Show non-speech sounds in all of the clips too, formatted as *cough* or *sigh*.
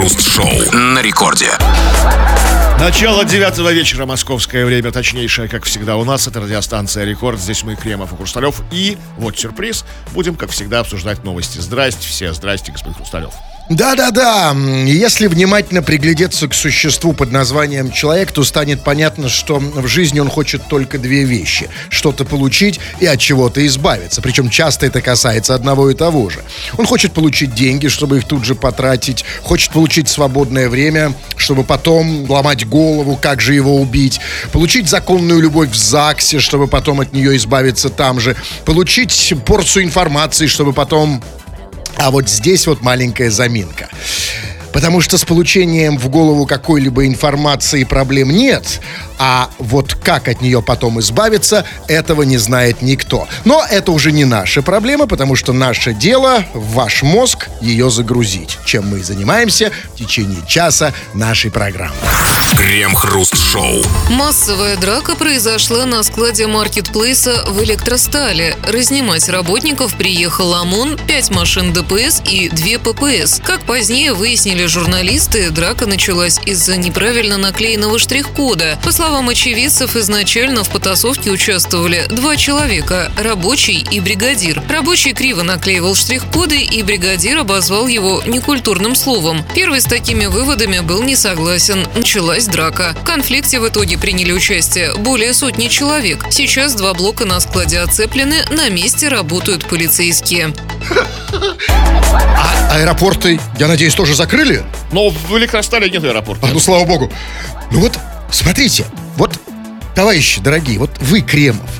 Крем-хруст-шоу на рекорде. Начало девятого вечера, московское время, точнейшее, как всегда, у нас. Это радиостанция «Рекорд». Здесь мы, Кремов и Хрусталев. И вот сюрприз. Будем, как всегда, обсуждать новости. Здрасте все. Здрасте, господин Хрусталев. Да-да-да, если внимательно приглядеться к существу под названием человек, то станет понятно, что в жизни он хочет только две вещи. Что-то получить и от чего-то избавиться. Причем часто это касается одного и того же. Он хочет получить деньги, чтобы их тут же потратить. Хочет получить свободное время, чтобы потом ломать голову, как же его убить. Получить законную любовь в ЗАГСе, чтобы потом от нее избавиться там же. Получить порцию информации, чтобы потом а вот здесь вот маленькая заминка. Потому что с получением в голову какой-либо информации проблем нет, а вот как от нее потом избавиться, этого не знает никто. Но это уже не наша проблема, потому что наше дело в ваш мозг ее загрузить, чем мы и занимаемся в течение часа нашей программы. Крем-хруст-шоу. Массовая драка произошла на складе маркетплейса в Электростале. Разнимать работников приехал ОМОН, 5 машин ДПС и 2 ППС. Как позднее выяснили журналисты, драка началась из-за неправильно наклеенного штрих-кода. По словам очевидцев, изначально в потасовке участвовали два человека – рабочий и бригадир. Рабочий криво наклеивал штрих-коды, и бригадир обозвал его некультурным словом. Первый с такими выводами был не согласен. Началась драка. В конфликте в итоге приняли участие более сотни человек. Сейчас два блока на складе оцеплены, на месте работают полицейские. А аэропорты, я надеюсь, тоже закрыли? Но в Электростале нет аэропорта. А, ну, слава богу. Ну вот, смотрите, вот, товарищи дорогие, вот вы, Кремов,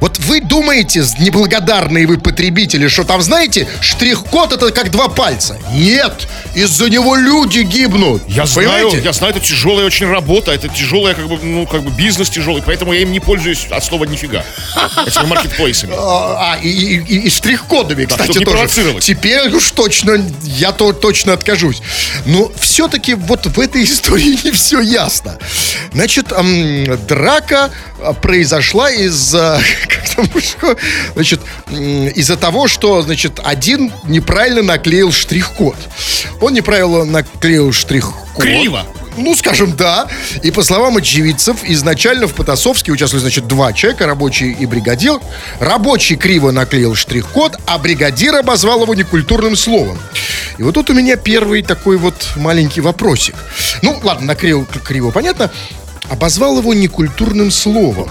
вот вы думаете, неблагодарные вы потребители, что там, знаете, штрих-код это как два пальца. Нет, из-за него люди гибнут. Я знаю, я знаю, это тяжелая очень работа, это тяжелая, как бы, ну, как бы бизнес тяжелый, поэтому я им не пользуюсь от слова нифига. *laughs* Этими маркетплейсами. А, и, и, и, и штрих-кодами, Да, кстати, не тоже. Теперь уж точно, я то точно откажусь. Но все-таки вот в этой *laughs* истории не все ясно. Значит, драка а, произошла из-за, как там мужское, значит, из-за того, что, значит, один неправильно наклеил штрих-код. Он неправильно наклеил штрих-код. Криво. Ну, скажем, да. И по словам очевидцев, изначально в потасовке участвовали, значит, два человека, рабочий и бригадир. Рабочий криво наклеил штрих-код, а бригадир обозвал его некультурным словом. И вот тут у меня первый такой вот маленький вопросик. Ну, ладно, наклеил криво, понятно. Обозвал его некультурным словом.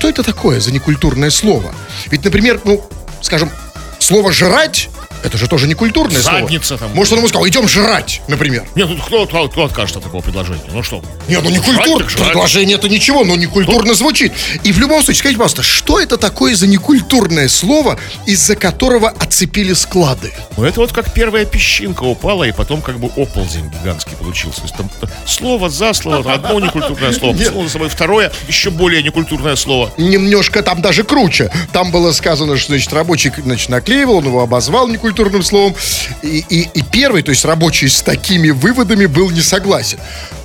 Что это такое за некультурное слово? Ведь, например, ну, скажем, слово «жрать» это же тоже некультурное слово. Задница там. Может, он ему сказал, идем жрать, например. Нет, ну кто, кто, кто откажет от такого предложения? Ну что? Нет, ну не Жрать культурно. так жрать. Предложение это ничего, но не культурно звучит. И в любом случае, скажите, пожалуйста, что это такое за некультурное слово, из-за которого оцепили склады? Ну это вот как первая песчинка упала, и потом как бы оползень гигантский получился. То есть там слово за слово, одно некультурное слово, слово за собой второе, еще более некультурное слово. Немножко там даже круче. Там было сказано, что, значит, рабочий, значит, наклеивал, он его обозвал некультурным словом. И, и, и первый, то есть рабочий с такими выводами был не согласен.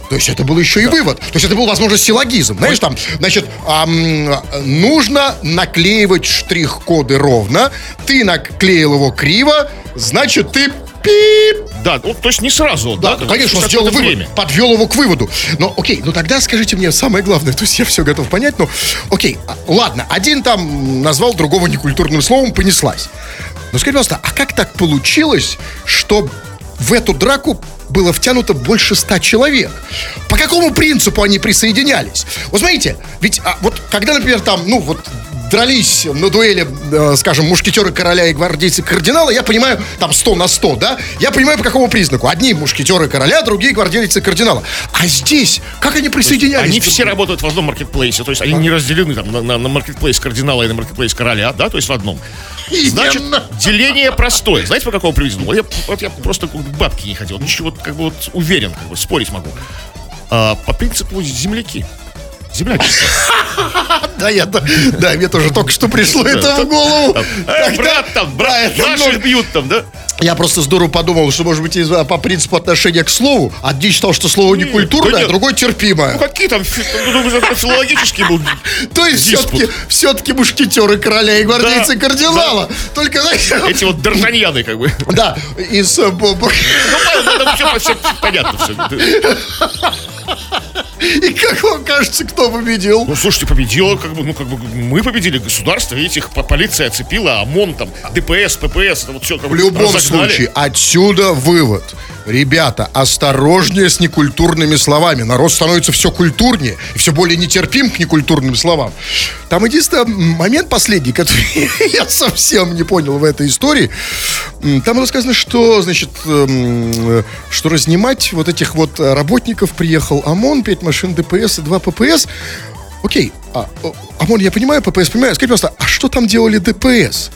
То есть это был еще и вывод. То есть это был, возможно, силлогизм. Знаешь, там, значит, ам, нужно наклеивать штрих-коды ровно. Ты наклеил его криво, значит, ты пип. Да, ну, то есть не сразу. Да, есть конечно, он сделал вывод, время. подвел его к выводу. Но окей, ну тогда скажите мне самое главное, то есть я все готов понять, но окей, а, ладно, один там назвал другого некультурным словом, понеслась. Но скажите, пожалуйста, а как так получилось, что в эту драку было втянуто больше ста человек? По какому принципу они присоединялись? Вот смотрите, ведь а, вот когда, например, там, ну вот дрались на дуэли, э, скажем, мушкетеры короля и гвардейцы кардинала, я понимаю, там 100 на 100, да? Я понимаю, по какому признаку. Одни мушкетеры короля, другие гвардейцы кардинала. А здесь, как они присоединялись? Они все работают в одном маркетплейсе, то есть они не разделены там на, на, на маркетплейс кардинала и на маркетплейс короля, да, то есть в одном. Значит, деление простое. Знаете, по какому признаку? Вот я, вот я просто бабки не хотел, ничего, вот, как бы вот уверен, как бы спорить могу. А, по принципу земляки. Землячество. *laughs* Да, я, да, мне тоже только что пришло это в голову. «Э, брат там, брат, много. бьют там, да? Я просто здорово подумал, что, может быть, из- по принципу отношения к слову, один считал, что слово не да культурное, а нет. другой терпимое. Ну какие там, ну, думаю, это филологический был *laughs* То есть все-таки, все-таки мушкетеры короля и гвардейцы Да, кардинала. Только, знаете, *laughs* Эти вот д'Артаньяны, как бы. *laughs* да, из... э, бо- Ну, понятно, все, понятно. И как вам кажется, кто победил? Ну, слушайте, победила, как бы, ну, как бы, мы победили государство, видите, их по- полиция оцепила, ОМОН там, ДПС, ППС, это вот все как В бы любом разогнали. Случае, отсюда вывод. Ребята, осторожнее с некультурными словами. Народ становится все культурнее и все более нетерпим к некультурным словам. Там единственный момент последний, который *laughs* я совсем не понял в этой истории. Там было сказано, что, значит, эм, что разнимать вот этих вот работников приехал ОМОН, 5 машин ДПС и 2 ППС. Окей, а, ОМОН я понимаю, ППС понимаю. Скажите, пожалуйста, а что там делали ДПС?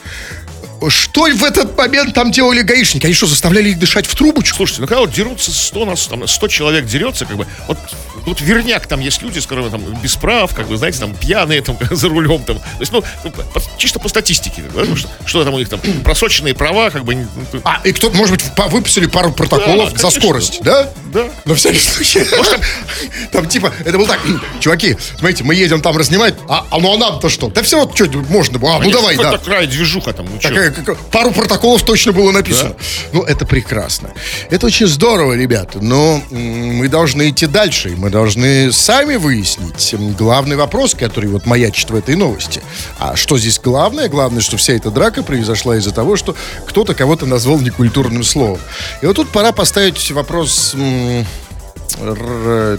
Что в этот момент там делали гаишники? Они что, заставляли их дышать в трубочку? Слушайте, ну когда вот дерутся 100 нас, там 100 человек дерется, как бы, вот, вот верняк там есть люди, с которыми там без прав, как бы, знаете, там пьяные там *laughs* за рулем там. То есть, ну, ну, по- чисто по статистике, да, что, что там у них там просроченные права, как бы. ну, А, и кто, может быть, выписали пару протоколов Да, за конечно. скорость, да? Да. На всякий случай. *laughs* Там типа, это было так, *clears throat* чуваки, смотрите, мы едем там разнимать, а, а ну а нам-то что? Да все, что можно было. А, ну давай, да. Такая движуха там, ну. Такая, пару протоколов точно было написано. Ну, это прекрасно. Это очень здорово, ребята. Но мы должны идти дальше. Мы должны сами выяснить главный вопрос, который вот маячит в этой новости. А что здесь главное? Главное, что вся эта драка произошла из-за того, что кто-то кого-то назвал некультурным словом. И вот тут пора поставить вопрос...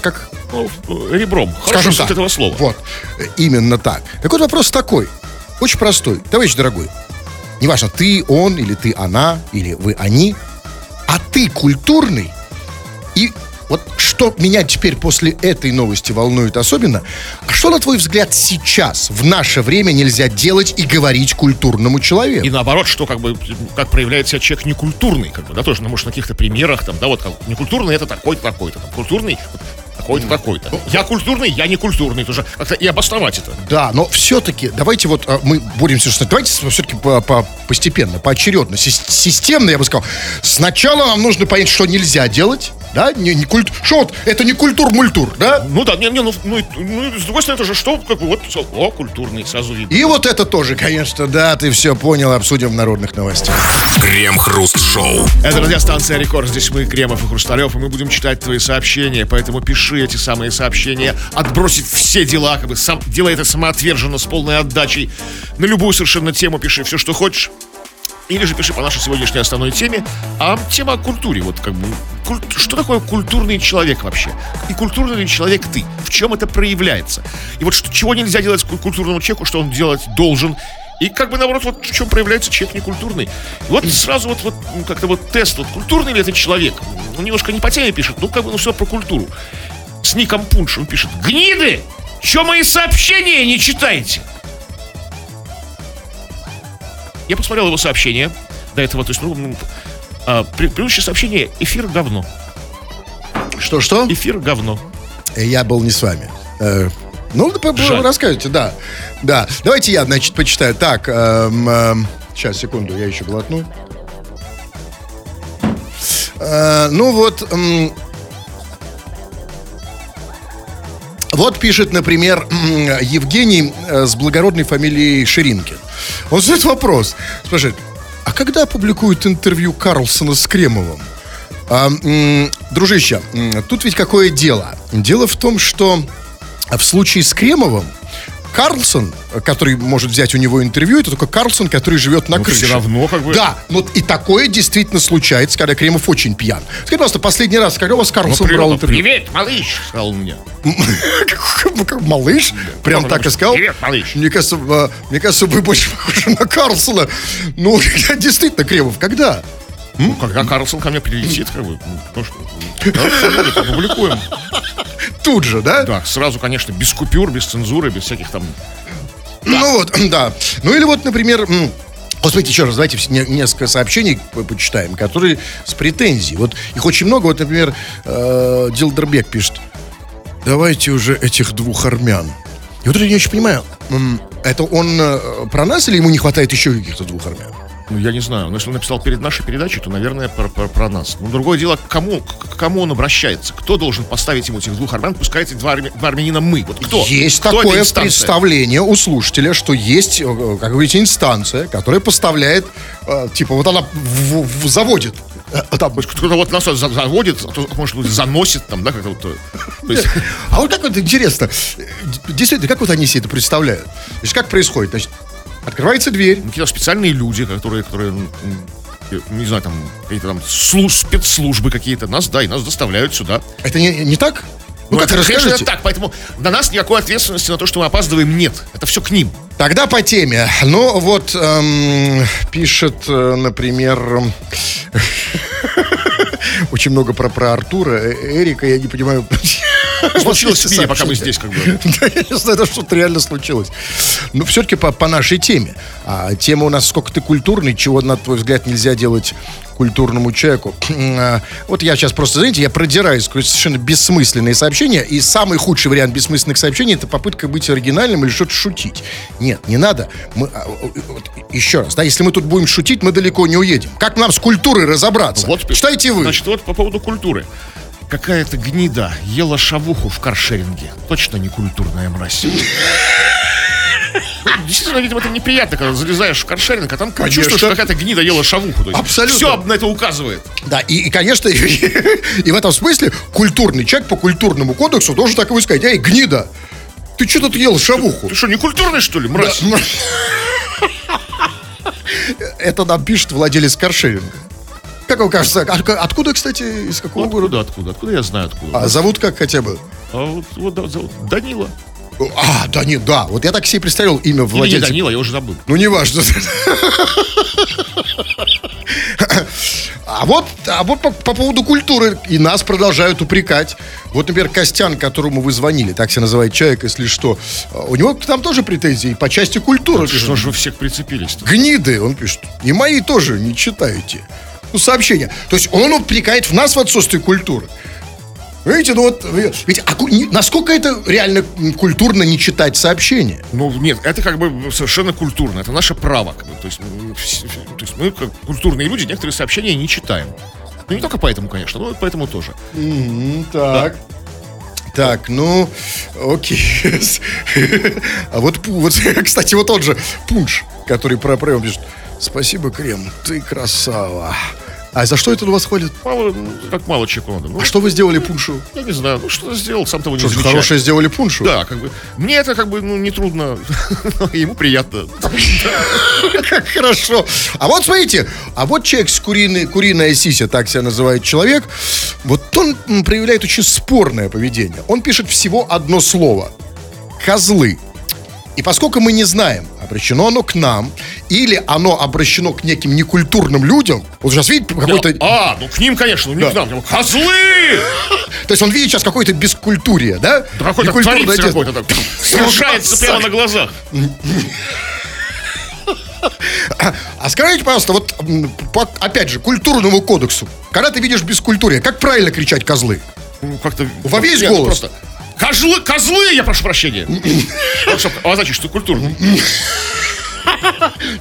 как Ну, ребром. Скажем Хорошо, так. этого слова. Вот, именно так. Так вот вопрос такой, очень простой. Товарищ дорогой, неважно, ты он, или ты она, или вы они, а ты культурный, и вот что меня теперь после этой новости волнует особенно, а что, на твой взгляд, сейчас, в наше время нельзя делать и говорить культурному человеку? И наоборот, что как бы, как проявляет себя человек некультурный, как бы, да, тоже, ну, может, на каких-то примерах, там, да, вот, как, некультурный это такой-то, такой-то, там, культурный вот, такой-то, такой-то. Я культурный, я не культурный, тоже как-то и обосновать это. Да, но все-таки давайте вот а, мы боремся, что давайте все-таки по, по- постепенно, поочередно, сис- системно, я бы сказал. Сначала нам нужно понять, что нельзя делать, да, не, не культ, что вот это не культур-мультур, да, Ну да, не, не, ну, ну, ну, с другой стороны, тоже что, как бы, вот, о, культурный, сразу видно. и вот это тоже, конечно, да, ты все понял, обсудим в народных новостях. Крем-хруст-шоу. Это радиостанция Рекорд. Здесь мы, Кремов и Хрусталев, и мы будем читать твои сообщения. Поэтому пиши эти самые сообщения, отбросить все дела, как бы сам, делай это самоотверженно, с полной отдачей. На любую совершенно тему пиши все, что хочешь. Или же пиши по нашей сегодняшней основной теме. А тема о культуре. Вот как бы, куль- что такое культурный человек вообще? И культурный ли человек ты? В чем это проявляется? И вот что, чего нельзя делать ку- культурному человеку, что он делать должен? И как бы наоборот, вот в чем проявляется человек некультурный. Вот сразу вот, вот ну, как-то вот тест, вот культурный ли это человек? Ну, немножко не по теме пишет, ну как бы, ну все про культуру. С ником Пунш он пишет, гниды! Че мои сообщения не читаете? Я посмотрел его сообщение до этого, то есть, ну, а, пре- предыдущее сообщение эфир говно. Что-что? Эфир говно. Э, Я был не с вами. Э, Ну, Жаль. расскажите, да. Да. Давайте я, значит, почитаю. Так, эм, эм, сейчас, секунду, я еще глотну. Э, ну вот, м, вот пишет, например, Евгений э, с благородной фамилией Ширинкин. Он задает вопрос. Спрашивает, а когда опубликуют интервью Карлсона с Кремовым? А, м, дружище, м, тут ведь какое дело? Дело в том, что в случае с Кремовым Карлсон, который может взять у него интервью, это только Карлсон, который живет на Ну, крыше. всё равно, как бы. Да, ну и такое действительно случается, когда Кремов очень пьян. Скажите, пожалуйста, последний раз, когда у вас Карлсон Ну, брал интервью? привет, малыш, сказал. Как, *laughs* как малыш? Прям так и сказал? Привет, малыш. Мне кажется, э, мне кажется, вы больше похожи на Карлсона. Ну, *laughs* действительно, Кремов, когда? Ну, когда Карлсон ко мне прилетит, как бы, ну, ну, что, будет, опубликуем. Тут же, да? Да, сразу, конечно, без купюр, без цензуры, без всяких там... Ну вот, *clears throat* да. Ну или вот, например, м, вот смотрите, еще раз, давайте несколько сообщений по- почитаем, которые с претензией. Вот их очень много. Вот, например, э, Дилдербек пишет, давайте уже этих двух армян. И вот я не очень понимаю, м, это он э, про нас или ему не хватает еще каких-то двух армян? Ну, я не знаю. Но если он написал перед нашей передачей, то, наверное, про, про, про нас. Но другое дело, к кому, к кому он обращается? Кто должен поставить ему этих двух армян? Пускай эти два, армя- два армянина мы. Вот кто? Есть Кто такое представление у слушателя, что есть, э, как говорите, инстанция, которая поставляет, э, типа, вот она в- в- заводит. э, там, кто-то вот нас за- заводит, а может быть, заносит там, да, как-то вот. есть, *laughs* А вот как вот интересно, действительно, как вот они себе это представляют? То есть как происходит? Значит, открывается дверь, какие-то специальные люди, которые, которые не знаю, там, какие-то там слу- спецслужбы какие-то, нас, да, и нас доставляют сюда. это не, не так? Ну, как это, конечно, расскажите? это так, поэтому на нас никакой ответственности на то, что мы опаздываем, нет. Это все к ним. Тогда по теме. Ну, вот эм, пишет, э, например, эм, *laughs* очень много про, про Артура, э, Эрика, я не понимаю. *laughs* Случилось Сообщение. ними, пока мы здесь, как бы. *laughs* Да, я не знаю, что-то реально случилось. Но все-таки по, нашей теме. А тема у нас «Сколько ты культурный?» Чего, на твой взгляд, нельзя делать культурному человеку. А, Вот я сейчас просто, знаете, я продираюсь сквозь совершенно бессмысленные сообщения, и самый худший вариант бессмысленных сообщений это попытка быть оригинальным или что-то шутить. Нет, не надо. Мы, а, вот еще раз, да, если мы тут будем шутить, мы далеко не уедем. Как нам с культурой разобраться? Вот, Читайте вы. Значит, вот по поводу культуры. Какая-то гнида ела шавуху в каршеринге. Точно не культурная мразь. *laughs* Действительно, видимо, это неприятно, когда залезаешь в каршеринг, а там Конечно. чувствуешь, что какая-то гнида ела шавуху. Абсолютно. Все на это указывает. Да, и, и, конечно, *laughs* и, в этом смысле культурный человек по культурному кодексу должен так и сказать, эй, гнида, ты что тут ел шавуху? Ты что, не культурный, что ли, мразь? *laughs* Это нам пишет владелец каршеринга. Как вам кажется, а- откуда, кстати, из какого Ну, города? откуда, откуда? Откуда я знаю, откуда? А зовут как хотя бы? А вот, вот да, зовут Данила. А, да не, да, вот я так себе представил имя Или не владельца. Данила, я уже забыл. Ну, неважно. А вот, а вот по, по поводу культуры и нас продолжают упрекать. Вот, например, Костян, которому вы звонили, так себя называет человек, если что, а у него к нам тоже претензии по части культуры. Что же вы всех прицепились Гниды, он пишет. И мои тоже не читаете. Ну, сообщения. То есть он упрекает в нас в отсутствии культуры. Видите, ну вот, ведь а насколько это реально культурно не читать сообщения? Ну, нет, это как бы совершенно культурно. Это наше право. Как бы. то, есть, то есть мы, как культурные люди, некоторые сообщения не читаем. Ну, не только поэтому, конечно, но и поэтому тоже. Так. Так, ну, окей. *laughs* А вот, вот, *laughs* кстати, вот тот же пунш, который про прям пишет. Спасибо, Крем, ты красава. А за что это у вас ходит? Мало, как мало чеку надо. Ну, А что вы сделали пуншу? я не знаю, ну что сделал, сам того не Что-то замечая. хорошее сделали пуншу? Да, как бы. Мне это как бы, ну, не трудно. *laughs* Ему приятно. Как хорошо. А вот смотрите, а вот человек с куриной, куриная сися, так себя называет человек, вот он проявляет очень спорное поведение. Он пишет всего одно слово. Козлы. И поскольку мы не знаем, обращено оно к нам, или оно обращено к неким некультурным людям, вот сейчас видите, какой-то... А, ну к ним, конечно, ну не Да. к нам. Козлы! *laughs* То есть он видит сейчас какое-то бескультурие, да? Да какой-то творится какой-то так. *laughs* Совершается прямо на глазах. А скажите, пожалуйста, вот по, опять же, культурному кодексу, когда ты видишь бескультурие, как правильно кричать козлы? Ну, как-то... Во весь голос. Просто. Козлы, козлы, я прошу прощения. *laughs* Чтоб обозначить, что культурный.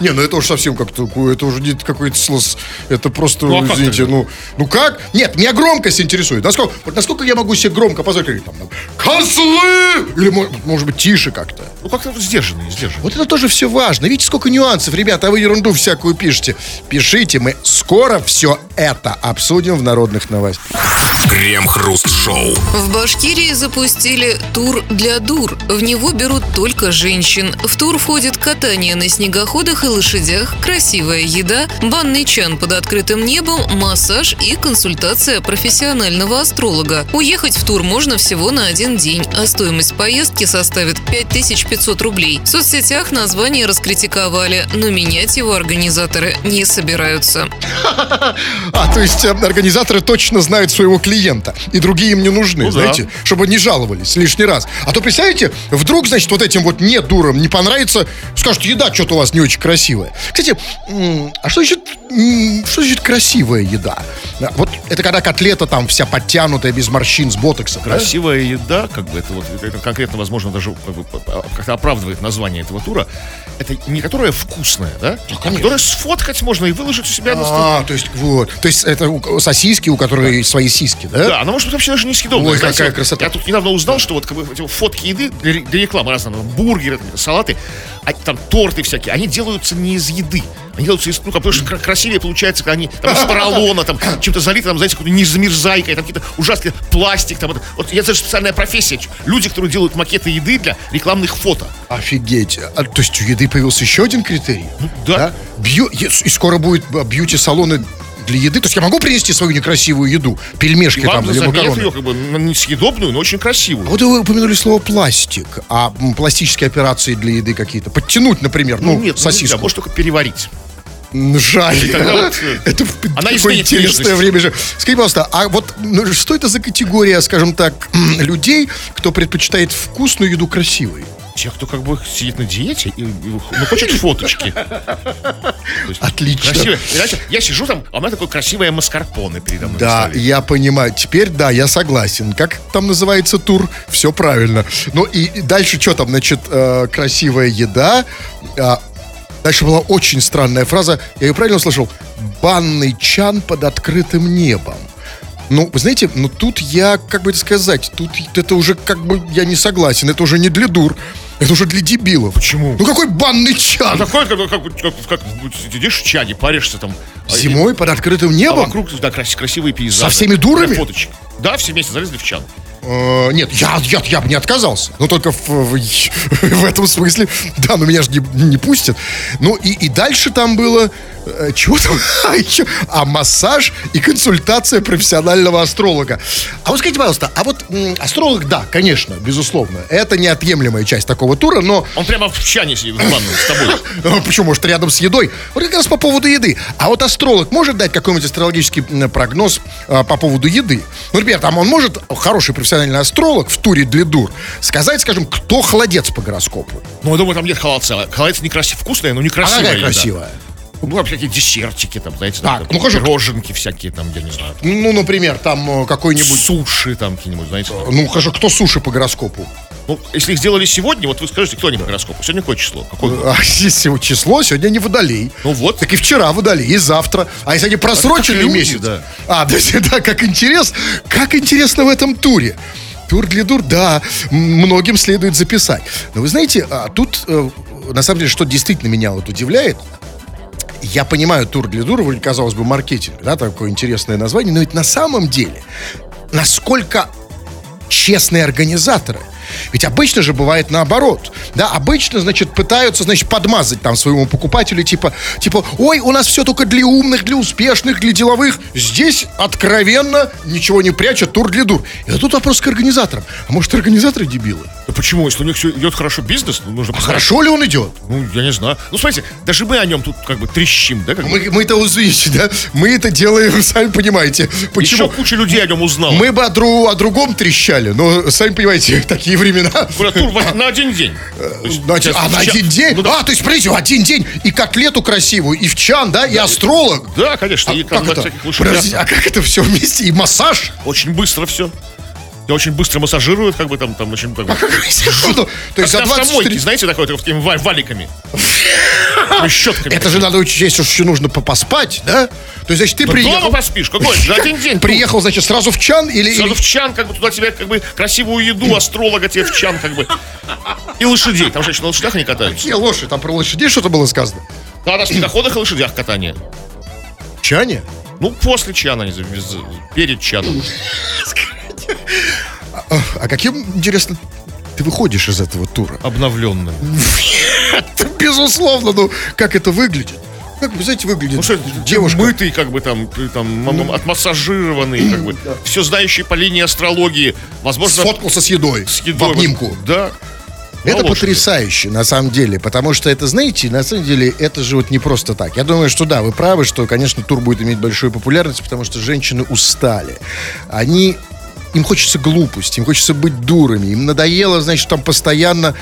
Не, ну это уж совсем как-то, это уже не какой-то слос, это просто, Ну, а извините, ну, ну как? Нет, меня громкость интересует. Насколько, насколько я могу себе громко позволить, говорить, там, козлы! Или, мо- может быть, тише как-то. Ну, как-то сдержанный, сдержанный. Вот это тоже все важно. Видите, сколько нюансов, ребята, а вы ерунду всякую пишете. Пишите, мы скоро все это обсудим в народных новостях. Крем-хруст-шоу. В Башкирии запустили тур для дур. В него берут только женщин. В тур входит катание на снегоходах и лошадях, красивая еда, банный чан под открытым небом, массаж и консультация профессионального астролога. Уехать в тур можно всего на один день, а стоимость поездки составит 5500 рублей. В соцсетях название раскритиковали, но менять его организаторы не собираются. *laughs* А, то есть э, организаторы точно знают своего клиента, и другие им не нужны, Ну да. знаете, чтобы не жаловались лишний раз. А то, представляете, вдруг, значит, вот этим вот не дурам не понравится, скажут, еда что-то у вас не очень красивая. Кстати, а что значит что значит красивая еда? Да, Вот это когда котлета там вся подтянутая, без морщин, с ботоксом. да? Красивая еда, как бы это вот это конкретно, возможно, даже как бы, как-то оправдывает название этого тура. Это не которая вкусная, да? а конечно. которая сфоткать можно и выложить у себя на стол. А, то есть вот. То есть это сосиски, у которой свои сиськи, да? Да, она может быть вообще даже несъедобная. Ой, Знаете, какая красота. Я тут недавно узнал, что вот как бы эти фотки еды для, ре- для рекламы разные, там, бургеры, салаты, а, там торты всякие, они делаются не из еды. Они делаются из, ну, как, потому что кра- красивее получается, они там, из поролона, там, чем-то залиты, там, знаете, какой-то незамерзайкой, там какие-то ужасные пластик, там, вот, вот я даже специальная профессия. Люди, которые делают макеты еды для рекламных фото. Офигеть. А, то есть у еды появился еще один критерий? да. Бью, и скоро будет а, бьюти-салоны для еды. То есть я могу принести свою некрасивую еду? Пельмешки там или макароны? ее как бы на несъедобную, но очень красивую. А Вот вы упомянули слово пластик. А пластические операции для еды какие-то? Подтянуть, например, ну, нет, ну, нельзя, сосиску. может только переварить. Жаль. вот, э, *laughs* это она такое интересное время же. Скажите, пожалуйста, а вот ну, что это за категория, скажем так, *clears throat* людей, кто предпочитает вкусную еду красивой? Те, кто как бы сидит на диете и, и, ну, хочет фоточки. То есть Отлично. Красивые. И знаете, я сижу там, а у меня такое красивое маскарпоне передо мной. Да, я понимаю. Теперь, да, я согласен. Как там называется тур? Все правильно. Ну и дальше что там, значит, э, красивая еда. А, дальше была очень странная фраза. Я ее правильно услышал? Банный чан под открытым небом. Ну, вы знаете, ну тут я, как бы это сказать, тут это уже как бы я не согласен. Это уже не для дур. Это уже для дебилов. Почему? Ну какой банный чан? А такое, как, как, как, как сидишь в чане, паришься там. а, и- Зимой под открытым А небом? вокруг, да, крас- красивые пейзажи. Со всеми дурами? Фоточек. Да, все вместе залезли в чан. Э, нет, я, я, я бы не отказался. Но только в, в, *laughs* в этом смысле. *laughs* Да, но меня же не, не пустят. Ну и, и дальше там было... э, чего там? *laughs* А, еще, а массаж и консультация профессионального астролога. А вот скажите, пожалуйста, а вот м, астролог, да, конечно, безусловно, это неотъемлемая часть такого тура, но Он прямо в чане сидит в ванной с тобой. ну, Почему, может, рядом с едой? Вот как раз по поводу еды. А вот астролог может дать какой-нибудь астрологический прогноз а, по поводу еды? Ну, например, там он может, хороший профессиональный астролог в туре для дур, сказать, скажем, кто холодец по гороскопу. Ну, я думаю, там нет холодца. Холодец некрасивый, вкусная, но некрасивая. Она какая еда. красивая? Ну, там всякие десертики, там, знаете, Так, там, ну, хорошо. пироженки всякие, там, я не знаю. Ну, например, там э, какой-нибудь... Суши там какие-нибудь, знаете. Ну, хорошо, кто суши по гороскопу? Ну, если их сделали сегодня, вот вы скажете, кто они по гороскопу? Сегодня какое число? Какое? А, если вот число, сегодня не водолей. Ну вот. Так и вчера водолей, и завтра. А если они просрочили люди, месяц? да. А, *laughs* да, да, как интересно. Как интересно в этом туре. Тур для дур, да, многим следует записать. Но вы знаете, а, тут, э, на самом деле, что действительно меня вот удивляет, я понимаю, тур для дур, вроде, казалось бы, маркетинг, да, такое интересное название, но ведь на самом деле, насколько честные организаторы. Ведь обычно же бывает наоборот. Да, обычно, значит, пытаются, значит, подмазать там своему покупателю, типа, типа, ой, у нас все только для умных, для успешных, для деловых. Здесь откровенно ничего не прячут, тур для дур. И тут вопрос к организаторам. А может, организаторы дебилы? Да почему? Если у них все идет хорошо бизнес, ну, нужно А посмотреть. хорошо ли он идет? Ну, я не знаю. Ну, смотрите, даже мы о нем тут как бы трещим, да? Как бы. Мы, мы-то, извините, да, мы это делаем, *laughs* сами понимаете. Еще Почему? куча людей о нем узнала. Мы бы о, дру- о другом трещали, но, сами понимаете, *laughs* такие времена. Тур на один день. Есть, На один- а на один день? Ну, да, А, то есть, смотрите, один день и котлету красивую, и в чан, да, и астролог. да, конечно. и А там как это? Подождите, а как это все вместе? И массаж? Очень быстро все. Тебя очень быстро массажируют, как бы там, там очень как бы. Что? То есть за Как на автомойке, 23... знаете, такой, вот такими ва- валиками. Ну, Щетками. Это же надо учесть, что нужно по- поспать, да? То есть, значит, ты Ну, Дома приехал... поспишь, какой? За один день. *laughs* Приехал, значит, сразу в чан или... Сразу в чан, как бы туда тебе как бы красивую еду, астролога тебе в чан, как бы. И лошадей. Там же еще на лошадях они катаются. Не, лошадь, там про лошадей что-то было сказано. Да, на снегоходах и лошадях катание. В чане? Ну, после чана, не перед чаном. *laughs* А каким, интересно, ты выходишь из этого тура? Обновленным. *laughs* Безусловно, ну, как это выглядит? Как, вы знаете, выглядит Ну что, девушка. мытый, как бы там, там м- м- отмассажированный, как бы. Все знающий по линии астрологии. Возможно, Сфоткался с едой, с едой. в обнимку. Да. Это лошади. потрясающе, на самом деле, потому что это, знаете, на самом деле, это же вот не просто так. Я думаю, что да, вы правы, что, конечно, тур будет иметь большую популярность, потому что женщины устали. Они, им хочется глупости, им хочется быть дурами, им надоело, значит, там постоянно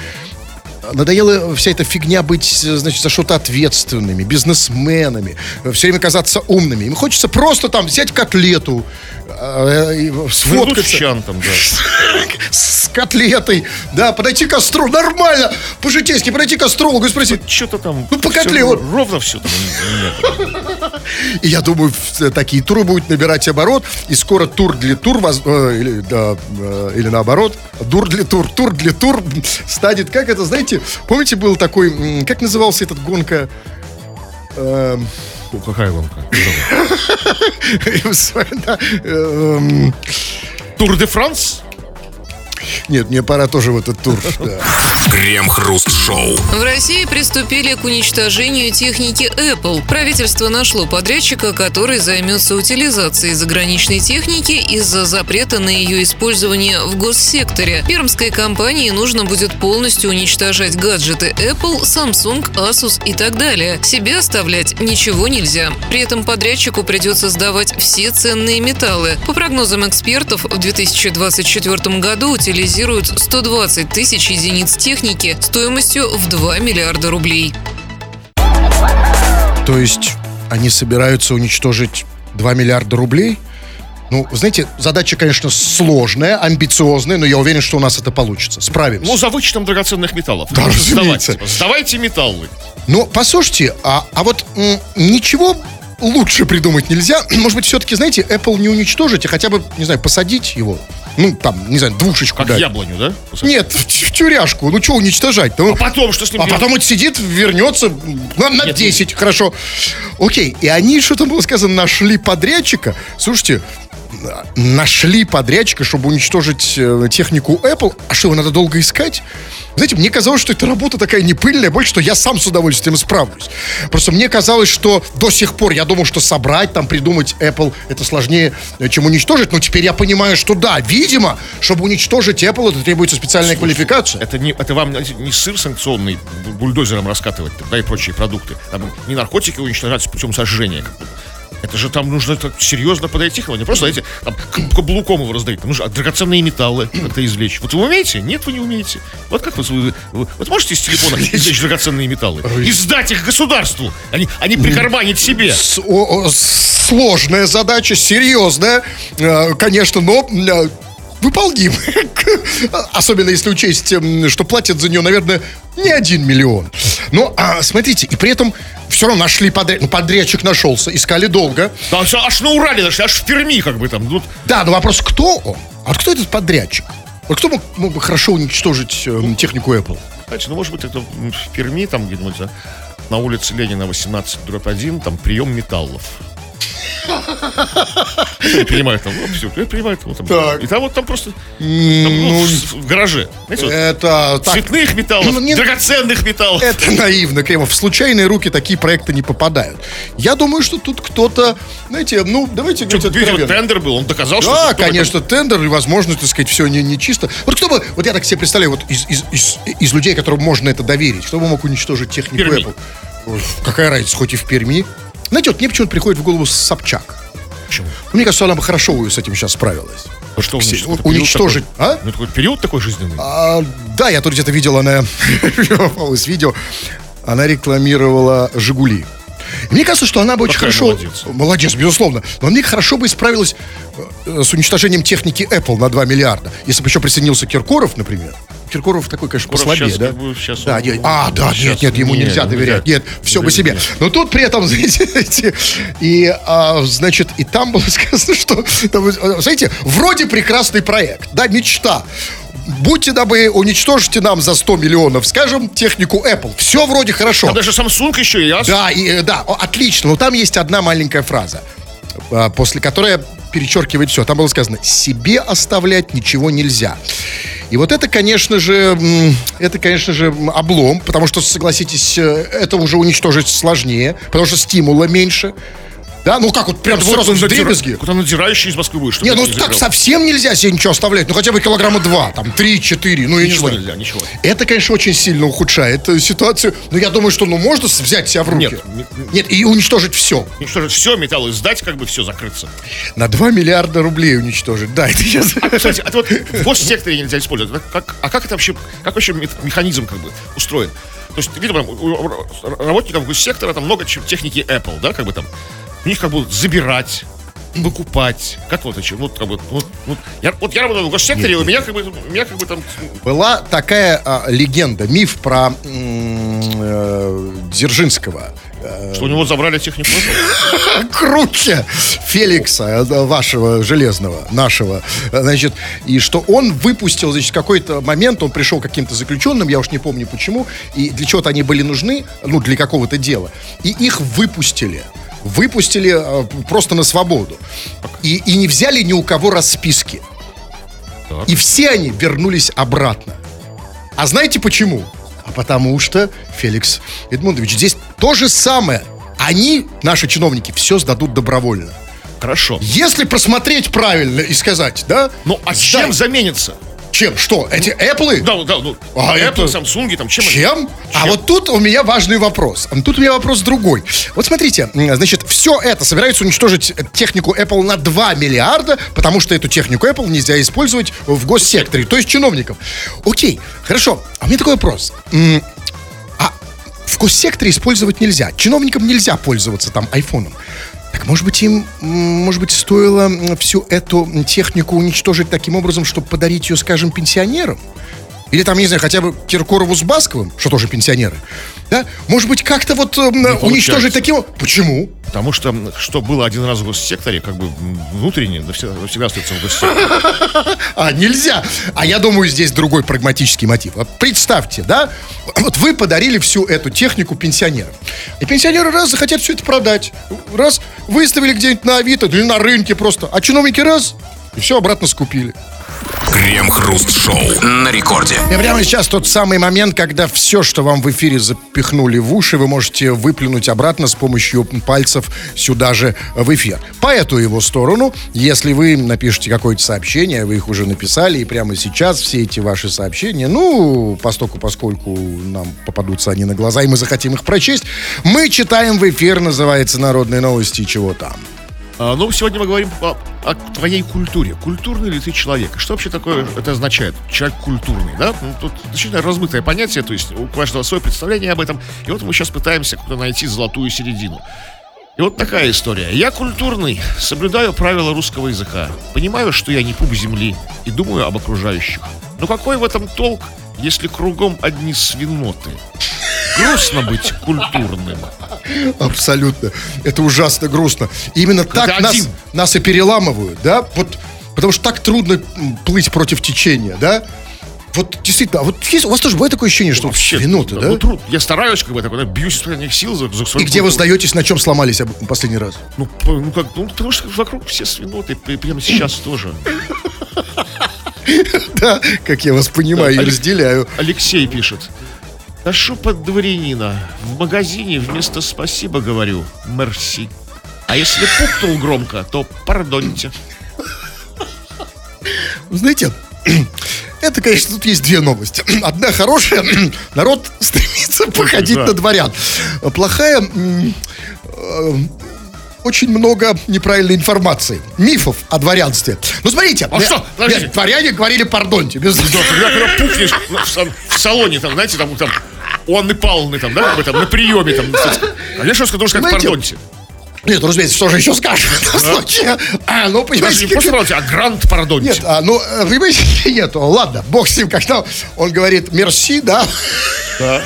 надоело вся эта фигня быть, значит, за что-то ответственными, бизнесменами, все время казаться умными. Им хочется просто там взять котлету, э, Вынуть в сфоткаться чан там, да. *laughs* с котлетой, да, подойти к костру, нормально, по-житейски подойти к астрологу и спросить, Что-то там... Ну, по котле вот. Ровно все там. *laughs* И я думаю, в- такие туры будут набирать оборот, и скоро тур для тур, э, или, да, э, или наоборот, дур для тур, тур для тур станет, как это, знаете, помните, был такой, как назывался этот гонка? Какая да, *laughs* эм, Тур де Франс? Нет, мне пора тоже в этот тур. *laughs* да. Крем-хруст-шоу. В России приступили к уничтожению техники Apple. Правительство нашло подрядчика, который займется утилизацией заграничной техники из-за запрета на ее использование в госсекторе. Пермской компании нужно будет полностью уничтожать гаджеты Apple, Samsung, Asus и так далее. Себе оставлять ничего нельзя. При этом подрядчику придется сдавать все ценные металлы. По прогнозам экспертов, в 2024 году утилизируют 120 тысяч единиц техники стоимостью в 2 миллиарда рублей. То есть они собираются уничтожить 2 миллиарда рублей? Ну, знаете, задача, конечно, сложная, амбициозная, но я уверен, что у нас это получится. Справимся. Ну, за вычетом драгоценных металлов. Да, разумеется. Сдавайте металлы. Но послушайте, а, а вот м, ничего лучше придумать нельзя. *clears throat* Может быть, все-таки, знаете, Apple не уничтожить, а хотя бы, не знаю, посадить его. Ну, там, не знаю, двушечку Как дать. яблоню, да? Нет, в, в тюряшку. Ну, что уничтожать? Ну, А потом что с ним а делать? потом он сидит, вернется на, на Нет, 10, хорошо. Окей, и они, что там было сказано, нашли подрядчика. Слушайте, нашли подрядчика, чтобы уничтожить э, технику Apple. А что, его надо долго искать? Знаете, мне казалось, что эта работа такая не пыльная, больше, что я сам с удовольствием справлюсь. Просто мне казалось, что до сих пор я думал, что собрать, там, придумать Apple, это сложнее, э, чем уничтожить. Но теперь я понимаю, что да, видимо, чтобы уничтожить Apple, это требуется специальная квалификация. Это не, это вам не сыр санкционный бульдозером раскатывать, да, и прочие продукты. Там не наркотики уничтожать путем сожжения. как. Это же там нужно так серьезно подойти к. Не просто, знаете, там, каблуком его раздавить. Там нужно драгоценные металлы как-то извлечь. Вот вы умеете? Нет, вы не умеете. Вот как вы, вы, вот можете из телефона извлечь драгоценные металлы? И сдать их государству, а не, а не прикарманить себе. С- о- о, сложная задача, серьезная, э, конечно, но э, выполнимая. *laughs* Особенно если учесть, что платят за нее, наверное, не один миллион. Но а, смотрите, и при этом все равно нашли подряд, ну, подрядчик нашелся, искали долго. Да, аж- аж на Урале нашли, аж в Перми как бы там. Ну, Да, но вопрос, кто он? А кто этот подрядчик? Вот кто мог, мог бы хорошо уничтожить э, технику Apple? знаете, ну, может быть, это в Перми, там где-нибудь а, на улице Ленина 18, дробь 1, там прием металлов. Я понимаю, там, ну, все, я понимаю, там, там, Так. и там вот там просто, там, ну, в, в гараже, знаете, вот, Это так, цветных металлов, Ну, не- драгоценных металлов. Это наивно, Кремов. В случайные руки такие проекты не попадают. Я думаю, что тут кто-то, знаете, ну, давайте говорить Видите, вот откровенно. тендер был, он доказал, что... Да, конечно, тендер и возможность, так сказать, все не, не чисто. Вот кто бы, вот я так себе представляю, вот из, из, из, из людей, которым можно это доверить, кто бы мог уничтожить технику Перми. Apple? Какая разница, хоть и в Перми. Знаете, вот мне почему-то приходит в голову Собчак. Почему? Мне кажется, она бы хорошо с этим сейчас справилась. Ну, что значит, уничтожить, такой? а? Ну, такой период такой жизненный. А, да, я тут где-то видел, она *laughs* видео, она рекламировала «Жигули». Мне кажется, что она бы очень Какая хорошо... молодец. Молодец, безусловно. Но мне хорошо бы справилась э, с уничтожением техники Apple на 2 миллиарда. Если бы еще присоединился Киркоров, например. Киркоров такой, конечно, Киркоров послабее, щас да? как бы щас да он- нет. А, да, щас нет, нет, ему не, нельзя не доверять. Нет, все Нет, себе. нет. Но тут при этом, *laughs* знаете, и, а, значит, и там было сказано, что, там, э, знаете, вроде прекрасный проект, да, мечта. Будьте добры, уничтожьте нам за 100 миллионов, скажем, технику Apple. Все вроде хорошо. Там даже Samsung еще и Asus. Да, и, э, да, отлично. Но там есть одна маленькая фраза, а, после которой перечеркивает все. Там было сказано: себе оставлять ничего нельзя. И вот это, конечно же, это, конечно же, облом, потому что, согласитесь, э, это уже уничтожить сложнее, потому что стимула меньше. Да, ну как вот прям Вот сразу он в надира- дребезги. Куда надирающий из Москвы чтобы Не, ну ты так совсем нельзя себе ничего оставлять. Ну хотя бы килограмма два, там, три, четыре, ну не Ничего нельзя, ничего. Это, конечно, очень сильно ухудшает э, ситуацию. Но я думаю, что ну можно взять себя в руки. Нет, Нет, и уничтожить все. Что же, все, металл сдать, как бы все закрыться. На 2 миллиарда рублей уничтожить. Да, это сейчас... Кстати, это вот в госсекторе нельзя использовать. Как- а как это вообще, как вообще механизм как бы устроен? То есть, видимо, у- работников госсектора там много чем техники Apple, да, как бы там. У них как бы забирать, выкупать. Как вот это? Вот, как бы, вот, вот. Я, вот я работаю в госсекторе, у меня как бы, у меня как бы там Была такая а, легенда, миф про э, Дзержинского. Э, Что у него забрали технику *laughs* круче Феликса, э, вашего железного, нашего, значит, и что он выпустил, значит, какой-то момент, он пришел каким-то заключенным, я уж не помню почему, и для чего-то они были нужны, ну, для какого-то дела, и их выпустили. Выпустили э, просто на свободу. И, и не взяли ни у кого расписки. Так. И все они вернулись обратно. А знаете почему? А потому что, Феликс Эдмундович, здесь то же самое. Они, наши чиновники, все сдадут добровольно. Хорошо. Если просмотреть правильно и сказать, да? Ну, а сдай. чем заменится? Чем? Что? Эти Apple? Да, да, ну, А Apple, это- Samsung, там, чем? они- Чем? А Чем? вот тут у меня важный вопрос. Тут у меня вопрос другой. Вот смотрите, значит, все это собирается уничтожить технику Apple на 2 миллиарда, потому что эту технику Apple нельзя использовать в госсекторе, то есть чиновников. Окей, хорошо. А у меня такой вопрос. А в госсекторе использовать нельзя. Чиновникам нельзя пользоваться там айфоном. Так, может быть, им, может быть, стоило всю эту технику уничтожить таким образом, чтобы подарить ее, скажем, пенсионерам? Или там, не знаю, хотя бы Киркорову с Басковым, что тоже пенсионеры. Да? Может быть, как-то вот м, уничтожить таким... Почему? Потому что, что было один раз в госсекторе, как бы внутренне, навсегда, навсегда остается в госсекторе. *laughs* А, нельзя. А я думаю, здесь другой прагматический мотив. Вот представьте, да, вот вы подарили всю эту технику пенсионерам. И пенсионеры раз захотят все это продать. Раз выставили где-нибудь на Авито или на рынке просто. А чиновники раз, и все обратно скупили. Крем-хруст-шоу на рекорде. И прямо сейчас тот самый момент, когда все, что вам в эфире запихнули в уши, вы можете выплюнуть обратно с помощью пальцев сюда же в эфир. По эту его сторону, если вы напишете какое-то сообщение, вы их уже написали, и прямо сейчас все эти ваши сообщения, ну, постоку, поскольку нам попадутся они на глаза, и мы захотим их прочесть, мы читаем в эфир, называется «Народные новости» чего там. А, ну, сегодня мы говорим о, о твоей культуре. Культурный ли ты человек? Что вообще такое это означает? Человек культурный, да? Ну, тут действительно размытое понятие, то есть у каждого свое представление об этом. И вот мы сейчас пытаемся как-то найти золотую середину. И вот такая история. Я культурный, соблюдаю правила русского языка, понимаю, что я не пуп земли и думаю об окружающих. Но какой в этом толк, если кругом одни свиноты? Грустно быть культурным. Абсолютно. Это ужасно грустно. Именно так нас, один. нас и переламывают, да? Вот, потому что так трудно плыть против течения, да? Вот действительно, а вот есть, у вас тоже бывает такое ощущение, что Вообще, минуты, да? Ну, труд. Я стараюсь, как бы, такой, да, бьюсь из последних сил за, за И свою где вы сдаетесь, на чем сломались последний раз? Ну, п- ну как, ну, потому что вокруг все свиноты, и прямо сейчас тоже. *laughs* Да, как я вас понимаю и разделяю. Алексей пишет. Ношу под дворянина. В магазине вместо спасибо говорю мерси. А если пукнул громко, то пардоньте. Знаете, *clears throat* это, конечно, тут есть две новости. *clears throat* Одна хорошая, *clears throat* народ стремится походить Да. на дворян. Плохая, э, очень много неправильной информации, мифов о дворянстве. Ну, смотрите, А что? нет, дворяне говорили пардоньте. без- Да, когда, когда пукнешь ну, в, в салоне, там, знаете, там, там, у Анны Павловны, там, да, как бы там, на приеме, там, конечно, что сказать Знаете, пардоньте. Нет, ну, разумеется, что же еще скажешь в этом случае? А, ну, Даже понимаете, не как- просто а грант пардоньте. Нет, а, ну, э, понимаете, *laughs* нет, ладно, бог с ним, когда он говорит мерси, да, Да.